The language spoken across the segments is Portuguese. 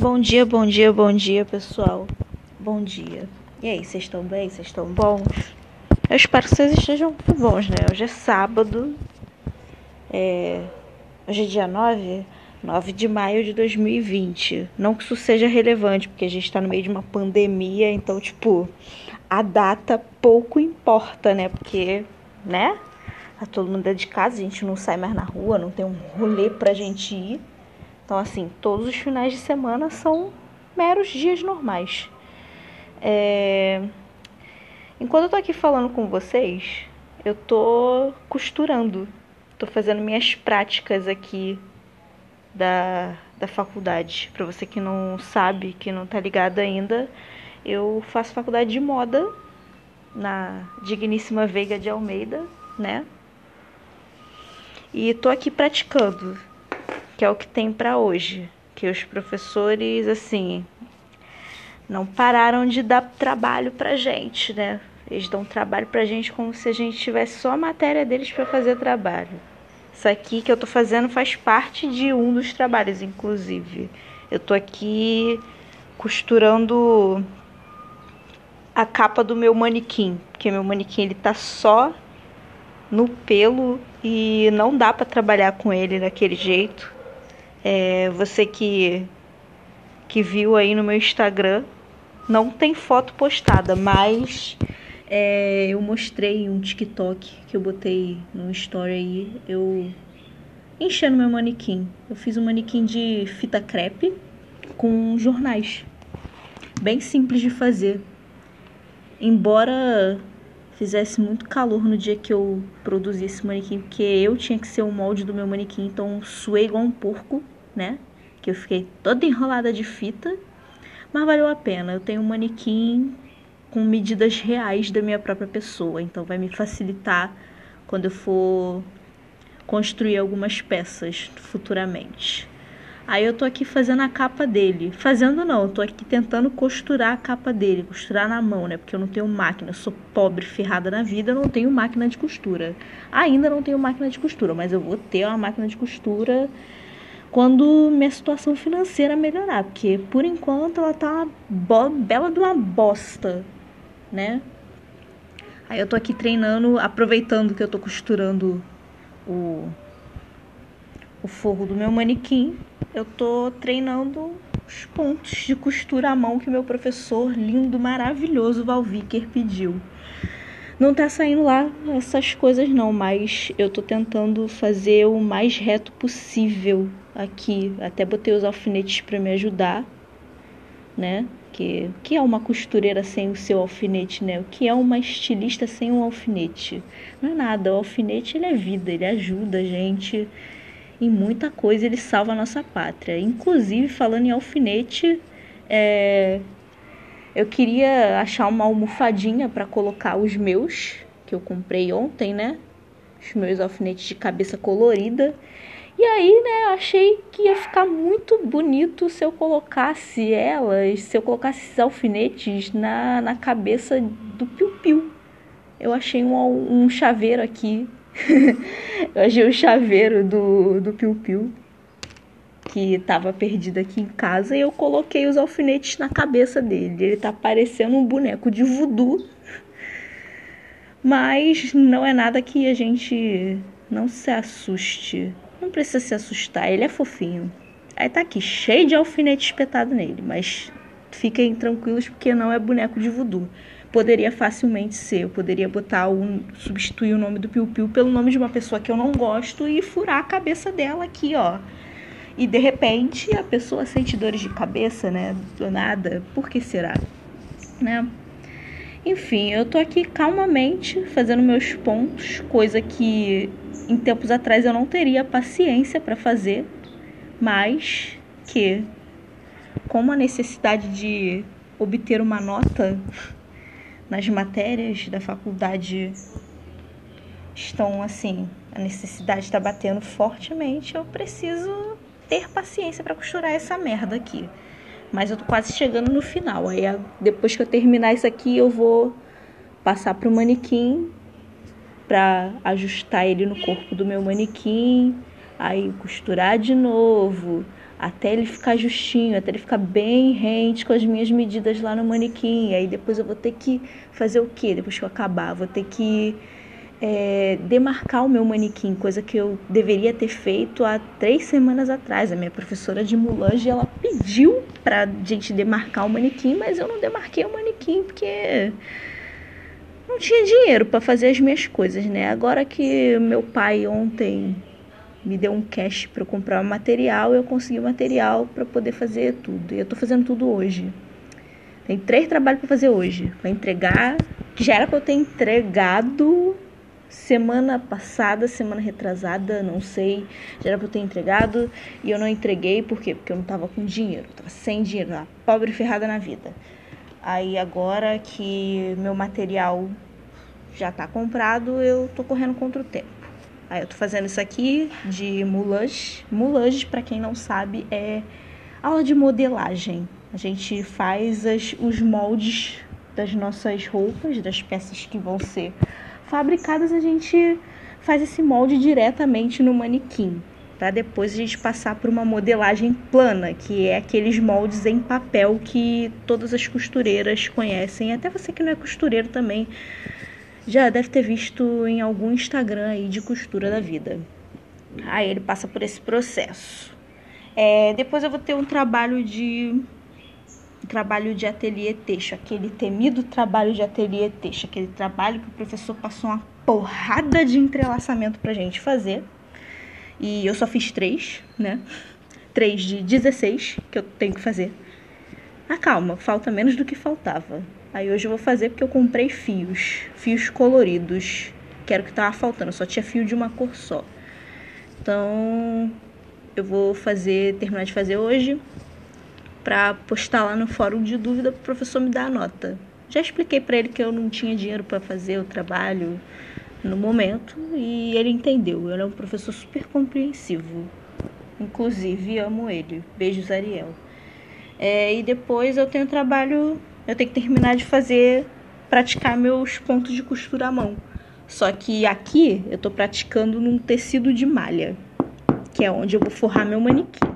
Bom dia, bom dia, bom dia, pessoal. Bom dia. E aí, vocês estão bem? Vocês estão bons? Eu espero que vocês estejam bons, né? Hoje é sábado. É... Hoje é dia 9, 9 de maio de 2020. Não que isso seja relevante, porque a gente está no meio de uma pandemia, então, tipo, a data pouco importa, né? Porque, né? Tá todo mundo dentro de casa, a gente não sai mais na rua, não tem um rolê pra gente ir. Então, assim, todos os finais de semana são meros dias normais. É... Enquanto eu tô aqui falando com vocês, eu tô costurando. Tô fazendo minhas práticas aqui da, da faculdade. Para você que não sabe, que não tá ligado ainda, eu faço faculdade de moda na digníssima Veiga de Almeida, né? E tô aqui praticando que é o que tem para hoje, que os professores assim não pararam de dar trabalho pra gente, né? Eles dão trabalho pra gente como se a gente tivesse só a matéria deles para fazer trabalho. Isso aqui que eu tô fazendo faz parte de um dos trabalhos, inclusive. Eu tô aqui costurando a capa do meu manequim, porque meu manequim ele tá só no pelo e não dá para trabalhar com ele daquele jeito. É, você que, que viu aí no meu Instagram, não tem foto postada, mas é, eu mostrei um TikTok que eu botei no story aí, eu enchendo meu manequim. Eu fiz um manequim de fita crepe com jornais. Bem simples de fazer. Embora fizesse muito calor no dia que eu produzi esse manequim, porque eu tinha que ser o molde do meu manequim, então suei igual um porco, né? Que eu fiquei toda enrolada de fita, mas valeu a pena. Eu tenho um manequim com medidas reais da minha própria pessoa, então vai me facilitar quando eu for construir algumas peças futuramente. Aí eu tô aqui fazendo a capa dele. Fazendo não, eu tô aqui tentando costurar a capa dele, costurar na mão, né? Porque eu não tenho máquina, eu sou pobre, ferrada na vida, eu não tenho máquina de costura. Ainda não tenho máquina de costura, mas eu vou ter uma máquina de costura quando minha situação financeira melhorar, porque por enquanto ela tá uma bela de uma bosta, né? Aí eu tô aqui treinando, aproveitando que eu tô costurando o o forro do meu manequim, eu tô treinando os pontos de costura à mão que meu professor lindo, maravilhoso Valviker pediu. Não tá saindo lá essas coisas não, mas eu tô tentando fazer o mais reto possível aqui. Até botei os alfinetes para me ajudar, né? Que, que é uma costureira sem o seu alfinete, né? O que é uma estilista sem um alfinete? Não é nada, o alfinete ele é vida, ele ajuda a gente em muita coisa, ele salva a nossa pátria. Inclusive, falando em alfinete, é... eu queria achar uma almofadinha para colocar os meus, que eu comprei ontem, né? Os meus alfinetes de cabeça colorida. E aí, né, achei que ia ficar muito bonito se eu colocasse elas, se eu colocasse esses alfinetes na, na cabeça do piu-piu. Eu achei um, um chaveiro aqui eu achei o chaveiro do, do Piu Piu que estava perdido aqui em casa e eu coloquei os alfinetes na cabeça dele. Ele tá parecendo um boneco de voodoo. Mas não é nada que a gente não se assuste. Não precisa se assustar, ele é fofinho. Aí tá aqui, cheio de alfinete espetado nele, mas fiquem tranquilos porque não é boneco de voodoo poderia facilmente ser. Eu poderia botar um, substituir o nome do Piu Piu pelo nome de uma pessoa que eu não gosto e furar a cabeça dela aqui, ó. E de repente a pessoa sente dores de cabeça, né? Do nada. Por que será? Né? Enfim, eu tô aqui calmamente fazendo meus pontos, coisa que em tempos atrás eu não teria paciência para fazer, mas que como a necessidade de obter uma nota nas matérias da faculdade estão assim, a necessidade está batendo fortemente, eu preciso ter paciência para costurar essa merda aqui. Mas eu tô quase chegando no final. Aí depois que eu terminar isso aqui, eu vou passar pro manequim para ajustar ele no corpo do meu manequim, aí costurar de novo, até ele ficar justinho, até ele ficar bem rente com as minhas medidas lá no manequim. Aí depois eu vou ter que fazer o quê? Depois que eu acabar, vou ter que é, demarcar o meu manequim, coisa que eu deveria ter feito há três semanas atrás. A minha professora de mulange ela pediu pra gente demarcar o manequim, mas eu não demarquei o manequim porque não tinha dinheiro para fazer as minhas coisas, né? Agora que meu pai ontem me deu um cash para comprar material, eu consegui o material para poder fazer tudo. E eu tô fazendo tudo hoje. Tem três trabalhos para fazer hoje. Para entregar, que já era para eu ter entregado semana passada, semana retrasada, não sei, já era pra eu ter entregado e eu não entreguei, por quê? Porque eu não tava com dinheiro, eu tava sem dinheiro, lá, pobre ferrada na vida. Aí agora que meu material já tá comprado, eu tô correndo contra o tempo. Aí eu tô fazendo isso aqui de moulage. Moulage, para quem não sabe, é aula de modelagem. A gente faz as, os moldes das nossas roupas, das peças que vão ser fabricadas, a gente faz esse molde diretamente no manequim, para depois a gente passar por uma modelagem plana, que é aqueles moldes em papel que todas as costureiras conhecem, até você que não é costureiro também já deve ter visto em algum Instagram aí de costura da vida. Aí ele passa por esse processo. É, depois eu vou ter um trabalho de trabalho de ateliê texto, aquele temido trabalho de ateliê texto, aquele trabalho que o professor passou uma porrada de entrelaçamento pra gente fazer. E eu só fiz três, né? Três de 16 que eu tenho que fazer. Ah, calma, falta menos do que faltava. Aí hoje eu vou fazer porque eu comprei fios, fios coloridos, que era o que tava faltando, só tinha fio de uma cor só. Então, eu vou fazer, terminar de fazer hoje para postar lá no fórum de dúvida para o professor me dar a nota. Já expliquei para ele que eu não tinha dinheiro para fazer o trabalho no momento e ele entendeu. Ele é um professor super compreensivo. Inclusive, amo ele. Beijos, Ariel. É, e depois eu tenho trabalho, eu tenho que terminar de fazer, praticar meus pontos de costura à mão. Só que aqui eu estou praticando num tecido de malha, que é onde eu vou forrar meu manequim.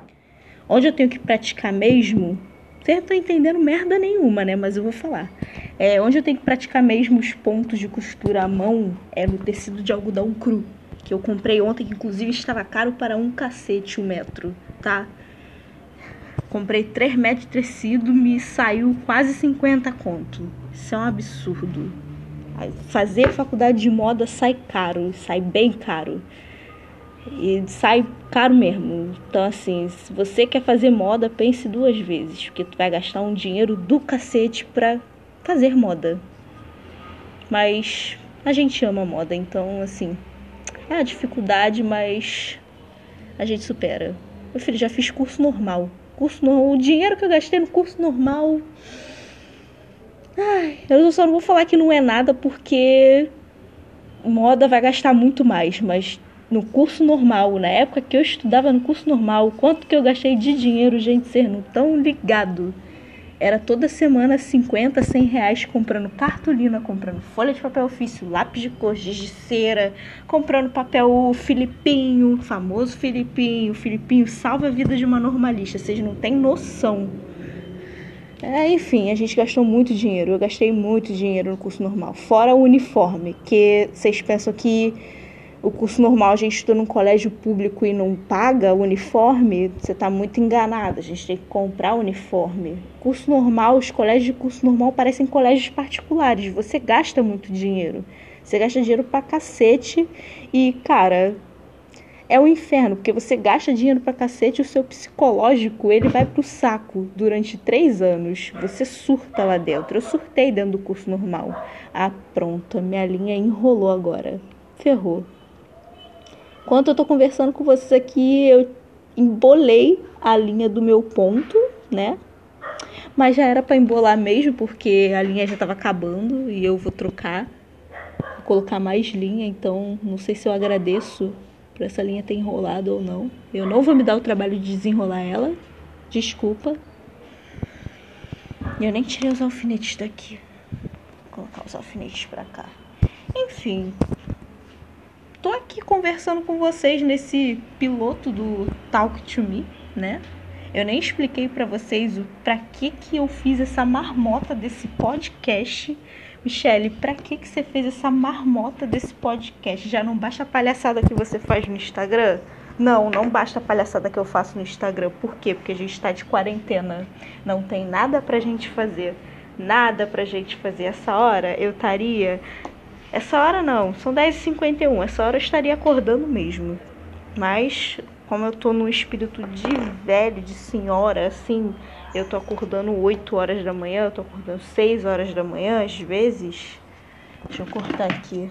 Onde eu tenho que praticar mesmo, vocês não estão entendendo merda nenhuma, né? Mas eu vou falar. É, onde eu tenho que praticar mesmo os pontos de costura à mão é no tecido de algodão cru. Que eu comprei ontem, que inclusive estava caro para um cacete o um metro, tá? Comprei 3 metros de tecido, me saiu quase 50 conto. Isso é um absurdo. Fazer faculdade de moda sai caro, sai bem caro. E sai caro mesmo. Então, assim, se você quer fazer moda, pense duas vezes, porque tu vai gastar um dinheiro do cacete pra fazer moda. Mas a gente ama moda, então, assim, é a dificuldade, mas a gente supera. Meu filho, já fiz curso normal. Curso normal, o dinheiro que eu gastei no curso normal. Ai, eu só não vou falar que não é nada porque moda vai gastar muito mais, mas no curso normal, na época que eu estudava no curso normal, quanto que eu gastei de dinheiro, gente, ser não tão ligado. Era toda semana 50, 100 reais comprando cartolina, comprando folha de papel ofício, lápis de cor, giz de cera, comprando papel Filipinho, famoso Filipinho. Filipinho salva a vida de uma normalista, vocês não têm noção. É, enfim, a gente gastou muito dinheiro. Eu gastei muito dinheiro no curso normal. Fora o uniforme, que vocês pensam que o curso normal a gente estuda num colégio público e não paga uniforme, você está muito enganado. A gente tem que comprar uniforme. Curso normal, os colégios de curso normal parecem colégios particulares. Você gasta muito dinheiro. Você gasta dinheiro pra cacete e, cara, é o um inferno, porque você gasta dinheiro pra cacete e o seu psicológico ele vai pro saco durante três anos. Você surta lá dentro. Eu surtei dentro do curso normal. Ah, pronto, minha linha enrolou agora. Ferrou. Enquanto eu tô conversando com vocês aqui, eu embolei a linha do meu ponto, né? Mas já era para embolar mesmo, porque a linha já estava acabando e eu vou trocar, vou colocar mais linha, então não sei se eu agradeço por essa linha ter enrolado ou não. Eu não vou me dar o trabalho de desenrolar ela. Desculpa. Eu nem tirei os alfinetes daqui. Vou colocar os alfinetes para cá. Enfim, tô aqui conversando com vocês nesse piloto do Talk to Me, né? Eu nem expliquei para vocês o para que que eu fiz essa marmota desse podcast. Michele, pra que que você fez essa marmota desse podcast? Já não basta a palhaçada que você faz no Instagram? Não, não basta a palhaçada que eu faço no Instagram. Por quê? Porque a gente está de quarentena. Não tem nada pra gente fazer. Nada pra gente fazer. Essa hora eu estaria. Essa hora não, são 10h51. Essa hora eu estaria acordando mesmo. Mas, como eu tô num espírito de velho, de senhora, assim, eu tô acordando 8 horas da manhã, eu tô acordando 6 horas da manhã, às vezes. Deixa eu cortar aqui.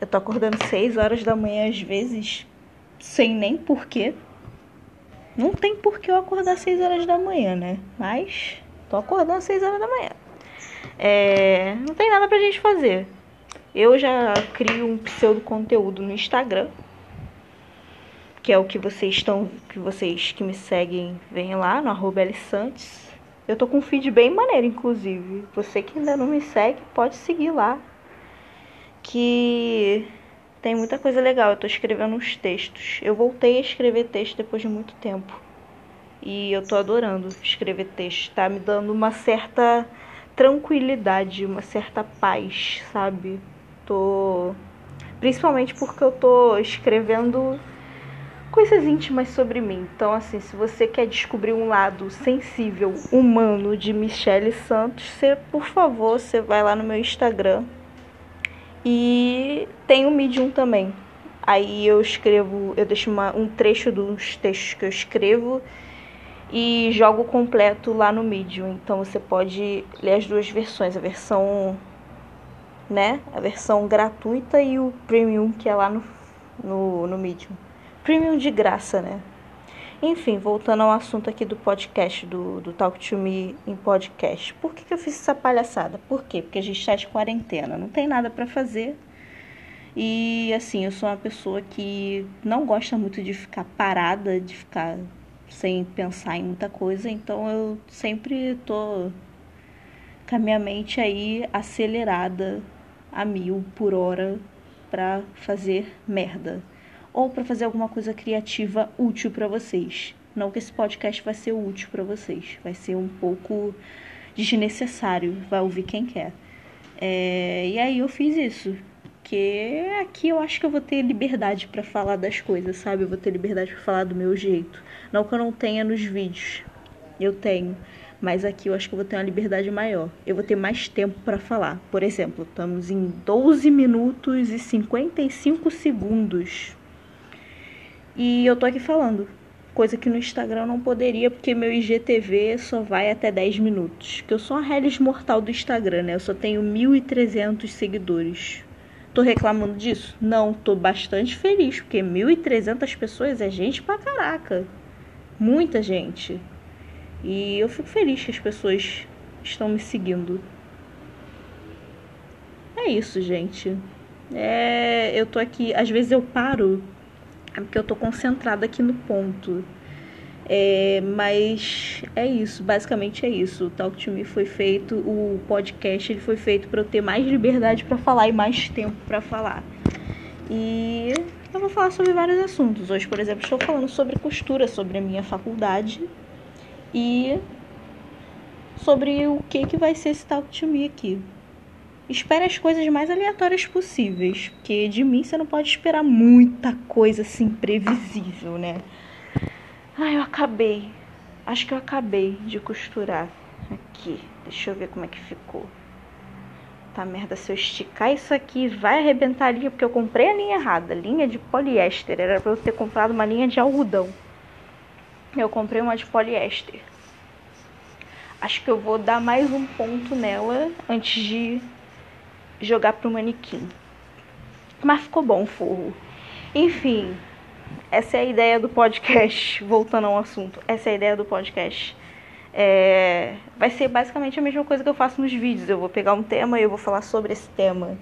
Eu tô acordando 6 horas da manhã às vezes, sem nem porquê. Não tem porquê eu acordar 6 horas da manhã, né? Mas tô acordando 6 horas da manhã. É, não tem nada pra gente fazer. Eu já crio um pseudo conteúdo no Instagram, que é o que vocês estão, que vocês que me seguem veem lá no arroba Santos. Eu tô com um feed bem maneiro, inclusive. Você que ainda não me segue, pode seguir lá que tem muita coisa legal. Eu tô escrevendo uns textos. Eu voltei a escrever texto depois de muito tempo. E eu tô adorando escrever texto. Tá me dando uma certa tranquilidade, uma certa paz, sabe? Tô principalmente porque eu tô escrevendo coisas íntimas sobre mim. Então, assim, se você quer descobrir um lado sensível, humano de Michele Santos, você, por favor, você vai lá no meu Instagram, e tem o Medium também. Aí eu escrevo, eu deixo uma, um trecho dos textos que eu escrevo e jogo completo lá no Medium. Então você pode ler as duas versões, a versão, né, a versão gratuita e o premium que é lá no, no, no Medium. Premium de graça, né? Enfim, voltando ao assunto aqui do podcast, do, do Talk to Me em podcast. Por que, que eu fiz essa palhaçada? Por quê? Porque a gente está de quarentena, não tem nada para fazer. E assim, eu sou uma pessoa que não gosta muito de ficar parada, de ficar sem pensar em muita coisa, então eu sempre tô com a minha mente aí acelerada a mil por hora para fazer merda ou para fazer alguma coisa criativa útil para vocês. Não que esse podcast vai ser útil para vocês, vai ser um pouco desnecessário, vai ouvir quem quer. É, e aí eu fiz isso, que aqui eu acho que eu vou ter liberdade para falar das coisas, sabe? Eu vou ter liberdade para falar do meu jeito. Não que eu não tenha nos vídeos, eu tenho. Mas aqui eu acho que eu vou ter uma liberdade maior. Eu vou ter mais tempo para falar. Por exemplo, estamos em 12 minutos e 55 segundos e eu tô aqui falando. Coisa que no Instagram eu não poderia, porque meu IGTV só vai até 10 minutos. Que eu sou uma reles mortal do Instagram, né? Eu só tenho 1.300 seguidores. Tô reclamando disso? Não, tô bastante feliz, porque 1.300 pessoas é gente pra caraca. Muita gente. E eu fico feliz que as pessoas estão me seguindo. É isso, gente. É, eu tô aqui, às vezes eu paro é porque eu tô concentrada aqui no ponto. É, mas é isso, basicamente é isso. O Talk to Me foi feito, o podcast ele foi feito para eu ter mais liberdade para falar e mais tempo para falar. E eu vou falar sobre vários assuntos. Hoje, por exemplo, estou falando sobre costura, sobre a minha faculdade e sobre o que que vai ser esse Talk to Me aqui espere as coisas mais aleatórias possíveis, porque de mim você não pode esperar muita coisa assim previsível, né? Ah, eu acabei. Acho que eu acabei de costurar aqui. Deixa eu ver como é que ficou. Tá merda, se eu esticar isso aqui, vai arrebentar a linha, porque eu comprei a linha errada, linha de poliéster. Era para eu ter comprado uma linha de algodão. Eu comprei uma de poliéster. Acho que eu vou dar mais um ponto nela antes de jogar pro manequim. Mas ficou bom o forro. Enfim, essa é a ideia do podcast. Voltando ao assunto, essa é a ideia do podcast. É, vai ser basicamente a mesma coisa que eu faço nos vídeos. Eu vou pegar um tema e eu vou falar sobre esse tema.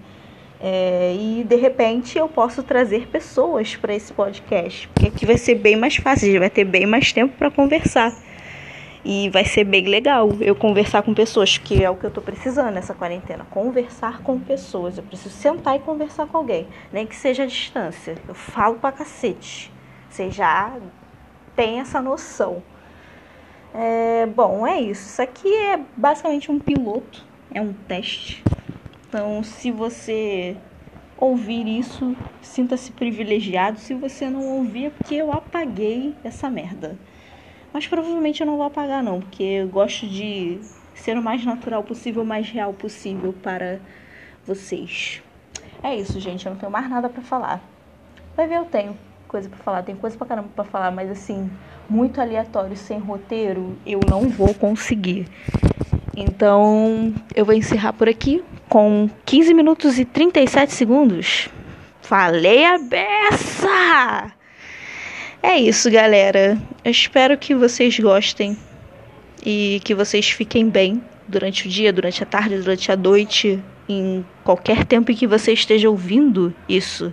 É, e de repente eu posso trazer pessoas para esse podcast, porque aqui vai ser bem mais fácil, a gente vai ter bem mais tempo para conversar. E vai ser bem legal eu conversar com pessoas, que é o que eu tô precisando nessa quarentena. Conversar com pessoas. Eu preciso sentar e conversar com alguém. Nem que seja à distância. Eu falo pra cacete. Vocês já tem essa noção. É, bom, é isso. Isso aqui é basicamente um piloto, é um teste. Então, se você ouvir isso, sinta-se privilegiado. Se você não ouvir, é porque eu apaguei essa merda. Mas provavelmente eu não vou apagar, não, porque eu gosto de ser o mais natural possível, o mais real possível para vocês. É isso, gente. Eu não tenho mais nada para falar. Vai ver, eu tenho coisa para falar. Tem coisa pra caramba pra falar, mas assim, muito aleatório, sem roteiro, eu não vou conseguir. Então, eu vou encerrar por aqui com 15 minutos e 37 segundos. Falei a beça! É isso, galera. Eu espero que vocês gostem e que vocês fiquem bem durante o dia, durante a tarde, durante a noite, em qualquer tempo em que você esteja ouvindo isso.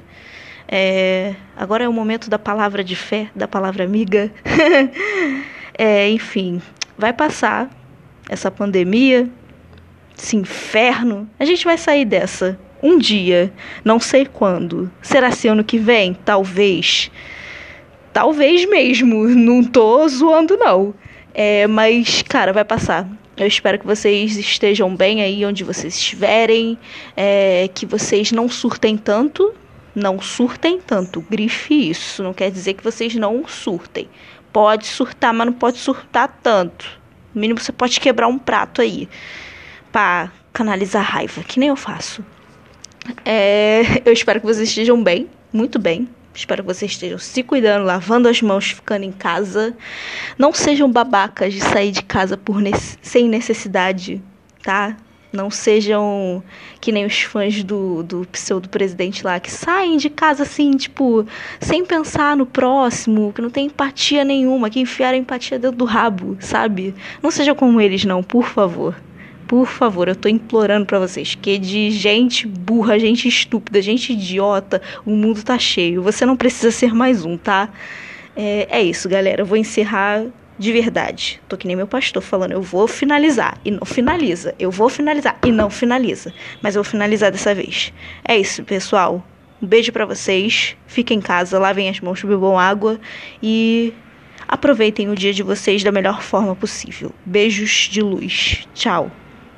É, agora é o momento da palavra de fé, da palavra amiga. é, enfim, vai passar essa pandemia, esse inferno. A gente vai sair dessa um dia, não sei quando. Será se ano que vem? Talvez. Talvez mesmo. Não tô zoando, não. É, mas, cara, vai passar. Eu espero que vocês estejam bem aí onde vocês estiverem, é, que vocês não surtem tanto, não surtem tanto. Grife isso, não quer dizer que vocês não surtem. Pode surtar, mas não pode surtar tanto. No mínimo você pode quebrar um prato aí para canalizar raiva, que nem eu faço. É, eu espero que vocês estejam bem, muito bem. Espero que vocês estejam se cuidando, lavando as mãos, ficando em casa. Não sejam babacas de sair de casa por ne sem necessidade, tá? Não sejam que nem os fãs do, do pseudo-presidente lá, que saem de casa assim, tipo, sem pensar no próximo, que não tem empatia nenhuma, que enfiaram empatia dentro do rabo, sabe? Não sejam como eles, não, por favor. Por favor, eu tô implorando para vocês, que de gente burra, gente estúpida, gente idiota, o mundo tá cheio. Você não precisa ser mais um, tá? É, é isso, galera. Eu vou encerrar de verdade. Tô que nem meu pastor falando, eu vou finalizar e não finaliza. Eu vou finalizar e não finaliza. Mas eu vou finalizar dessa vez. É isso, pessoal. Um beijo para vocês. Fiquem em casa, lavem as mãos, bebam água e aproveitem o dia de vocês da melhor forma possível. Beijos de luz. Tchau.